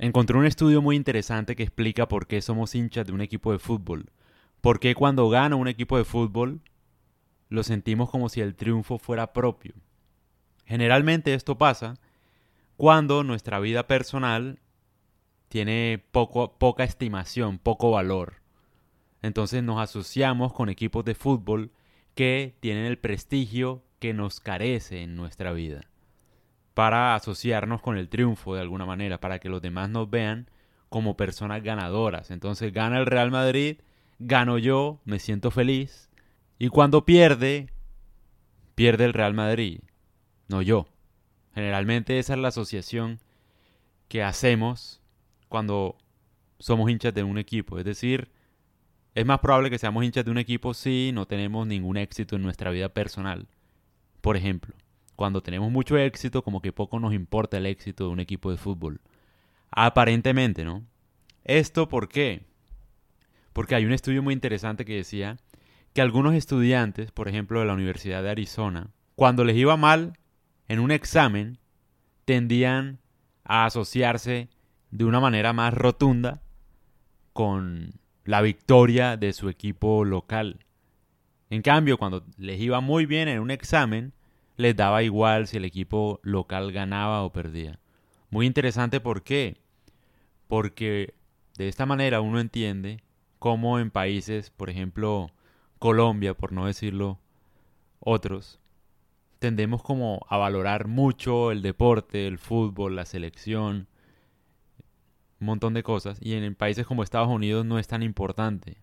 encontré un estudio muy interesante que explica por qué somos hinchas de un equipo de fútbol. Por qué cuando gana un equipo de fútbol lo sentimos como si el triunfo fuera propio. Generalmente esto pasa cuando nuestra vida personal tiene poco, poca estimación, poco valor. Entonces nos asociamos con equipos de fútbol que tienen el prestigio que nos carece en nuestra vida. Para asociarnos con el triunfo de alguna manera, para que los demás nos vean como personas ganadoras. Entonces gana el Real Madrid, gano yo, me siento feliz. Y cuando pierde, pierde el Real Madrid, no yo. Generalmente esa es la asociación que hacemos cuando somos hinchas de un equipo. Es decir, es más probable que seamos hinchas de un equipo si no tenemos ningún éxito en nuestra vida personal. Por ejemplo, cuando tenemos mucho éxito, como que poco nos importa el éxito de un equipo de fútbol. Aparentemente, ¿no? ¿Esto por qué? Porque hay un estudio muy interesante que decía que algunos estudiantes, por ejemplo, de la Universidad de Arizona, cuando les iba mal en un examen, tendían a asociarse de una manera más rotunda con la victoria de su equipo local. En cambio, cuando les iba muy bien en un examen, les daba igual si el equipo local ganaba o perdía. Muy interesante, ¿por qué? Porque de esta manera uno entiende cómo en países, por ejemplo, Colombia, por no decirlo otros, tendemos como a valorar mucho el deporte, el fútbol, la selección, un montón de cosas. Y en países como Estados Unidos no es tan importante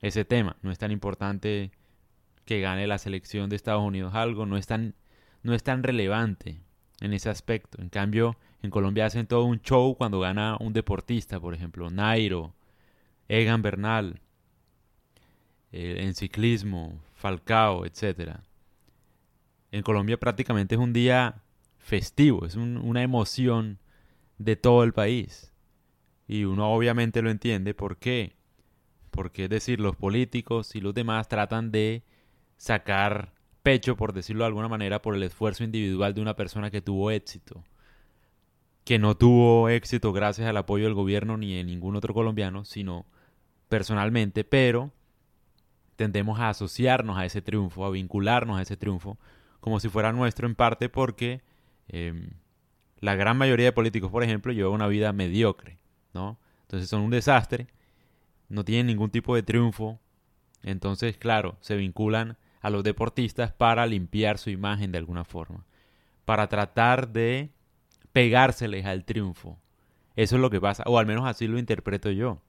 ese tema, no es tan importante que gane la selección de Estados Unidos algo, no es tan, no es tan relevante en ese aspecto. En cambio, en Colombia hacen todo un show cuando gana un deportista, por ejemplo, Nairo, Egan Bernal, eh, en ciclismo, Falcao, etcétera. En Colombia prácticamente es un día festivo, es una emoción de todo el país. Y uno obviamente lo entiende. ¿Por qué? Porque es decir, los políticos y los demás tratan de sacar pecho, por decirlo de alguna manera, por el esfuerzo individual de una persona que tuvo éxito. Que no tuvo éxito gracias al apoyo del gobierno ni de ningún otro colombiano, sino personalmente, pero tendemos a asociarnos a ese triunfo, a vincularnos a ese triunfo, como si fuera nuestro en parte porque em, la gran mayoría de políticos, por ejemplo, lleva una vida mediocre, ¿no? Entonces son un desastre, no tienen ningún tipo de triunfo, entonces, claro, se vinculan a los deportistas para limpiar su imagen de alguna forma, para tratar de pegárseles al triunfo. Eso es lo que pasa, o al menos así lo interpreto yo.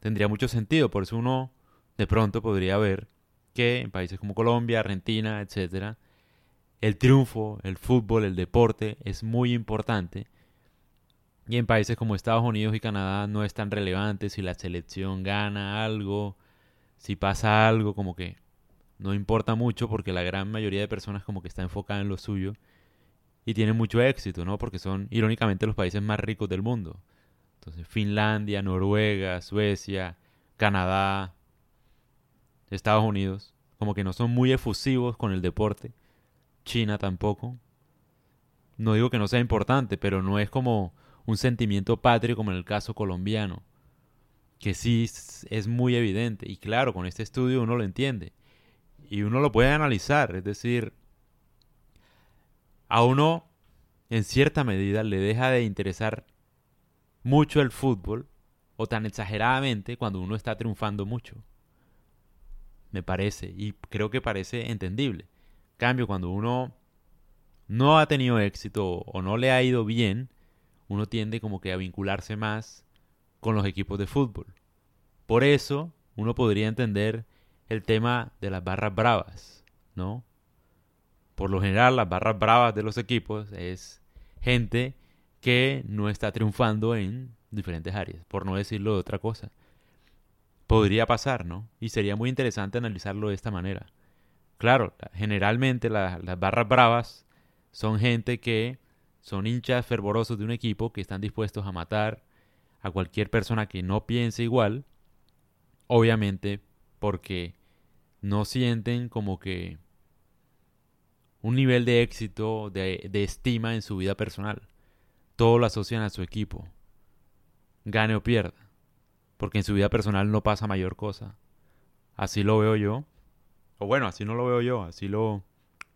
Tendría mucho sentido, por eso uno de pronto podría ver que en países como Colombia, Argentina, etcétera, el triunfo, el fútbol, el deporte es muy importante. Y en países como Estados Unidos y Canadá no es tan relevante si la selección gana algo, si pasa algo, como que no importa mucho porque la gran mayoría de personas como que está enfocada en lo suyo y tienen mucho éxito, ¿no? Porque son irónicamente los países más ricos del mundo. Entonces Finlandia, Noruega, Suecia, Canadá, Estados Unidos, como que no son muy efusivos con el deporte China tampoco. No digo que no sea importante, pero no es como un sentimiento patrio como en el caso colombiano, que sí es muy evidente. Y claro, con este estudio uno lo entiende. Y uno lo puede analizar, es decir, a uno en cierta medida le deja de interesar mucho el fútbol o tan exageradamente cuando uno está triunfando mucho. Me parece, y creo que parece entendible cambio, cuando uno no ha tenido éxito o no le ha ido bien, uno tiende como que a vincularse más con los equipos de fútbol. Por eso uno podría entender el tema de las barras bravas, ¿no? Por lo general las barras bravas de los equipos es gente que no está triunfando en diferentes áreas, por no decirlo de otra cosa. Podría pasar, ¿no? Y sería muy interesante analizarlo de esta manera. Claro, generalmente las barras bravas son gente que son hinchas fervorosos de un equipo que están dispuestos a matar a cualquier persona que no piense igual, obviamente porque no sienten como que un nivel de éxito, de, de, estima en su vida personal. Todo lo asocian a su equipo. gane o pierda. Porque en su vida personal no pasa mayor cosa. Así lo veo yo. O bueno, así no lo veo yo, así lo,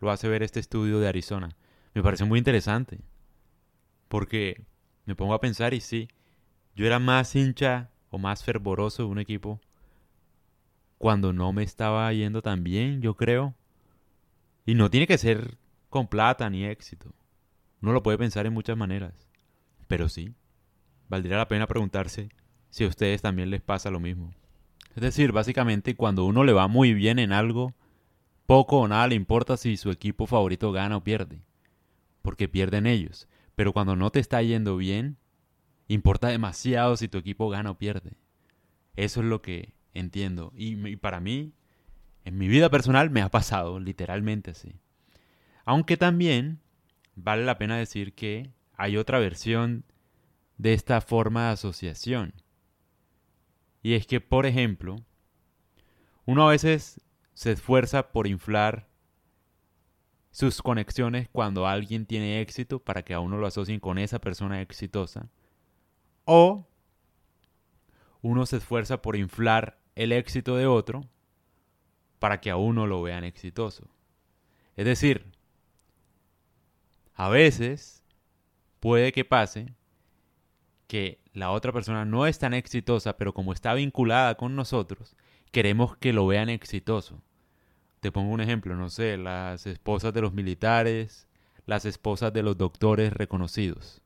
lo hace ver este estudio de Arizona. Me parece muy interesante. Porque me pongo a pensar y sí, yo era más hincha o más fervoroso de un equipo cuando no me estaba yendo tan bien, yo creo. Y no tiene que ser con plata ni éxito. Uno lo puede pensar en muchas maneras. Pero sí, valdría la pena preguntarse si a ustedes también les pasa lo mismo. Es decir, básicamente cuando uno le va muy bien en algo, poco o nada le importa si su equipo favorito gana o pierde, porque pierden ellos. Pero cuando no te está yendo bien, importa demasiado si tu equipo gana o pierde. Eso es lo que entiendo. Y, para mí, en mi vida personal, me ha pasado literalmente así. Aunque también vale la pena decir que hay otra versión de esta forma de asociación. Y es que, por ejemplo, uno a veces se esfuerza por inflar sus conexiones cuando alguien tiene éxito para que a uno lo asocien con esa persona exitosa. O uno se esfuerza por inflar el éxito de otro para que a uno lo vean exitoso. Es decir, a veces puede que pase que la otra persona no es tan exitosa, pero como está vinculada con nosotros, queremos que lo vean exitoso. Te pongo un ejemplo, no sé, las esposas de los militares, las esposas de los doctores reconocidos,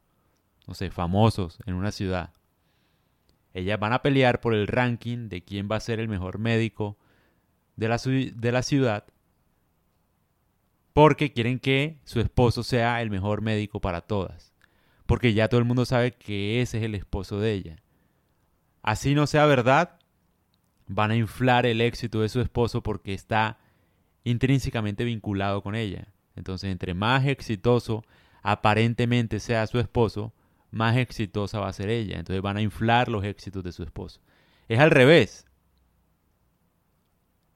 no sé, famosos en una ciudad. Ellas van a pelear por el ranking de quién va a ser el mejor médico de la, de la ciudad porque quieren que su esposo sea el mejor médico para todas porque ya todo el mundo sabe que ese es el esposo de ella. Así no sea verdad, van a inflar el éxito de su esposo porque está intrínsecamente vinculado con ella. Entonces, entre más exitoso aparentemente sea su esposo, más exitosa va a ser ella. Entonces van a inflar los éxitos de su esposo. Es al revés.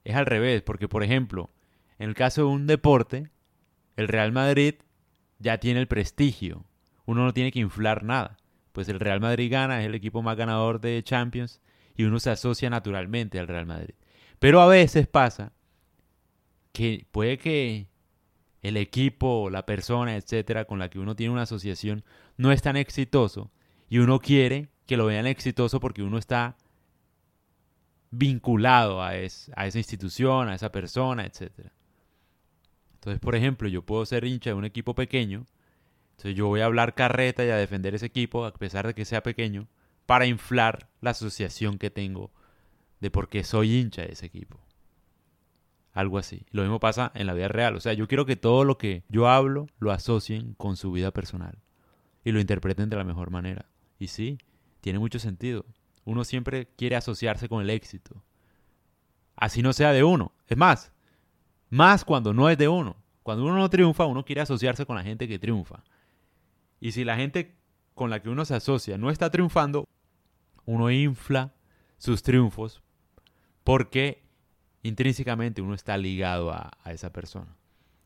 Es al revés, porque por ejemplo, en el caso de un deporte, el Real Madrid ya tiene el prestigio, uno no tiene que inflar nada. Pues el Real Madrid gana, es el equipo más ganador de Champions y uno se asocia naturalmente al Real Madrid. Pero a veces pasa que puede que el equipo, la persona, etcétera, con la que uno tiene una asociación no es tan exitoso y uno quiere que lo vean exitoso porque uno está vinculado a, esa institución, a esa persona, etcétera. Entonces, por ejemplo, yo puedo ser hincha de un equipo pequeño entonces yo voy a hablar carreta y a defender ese equipo, a pesar de que sea pequeño, para inflar la asociación que tengo de por qué soy hincha de ese equipo. Algo así. Lo mismo pasa en la vida real. O sea, yo quiero que todo lo que yo hablo lo asocien con su vida personal y lo interpreten de la mejor manera. Y sí, tiene mucho sentido. Uno siempre quiere asociarse con el éxito. Así no sea de uno. Es más, más cuando no es de uno. Cuando uno no triunfa, uno quiere asociarse con la gente que triunfa. Y si la gente con la que uno se asocia no está triunfando, uno infla sus triunfos porque intrínsecamente uno está ligado a, esa persona.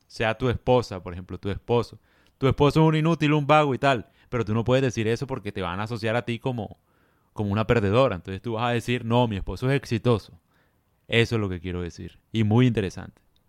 Sea tu esposa, por ejemplo, tu esposo. Tu esposo es un inútil, un vago y tal, pero tú no puedes decir eso porque te van a asociar a ti como, como una perdedora. Entonces tú vas a decir, no, mi esposo es exitoso. Eso es lo que quiero decir. Y muy interesante.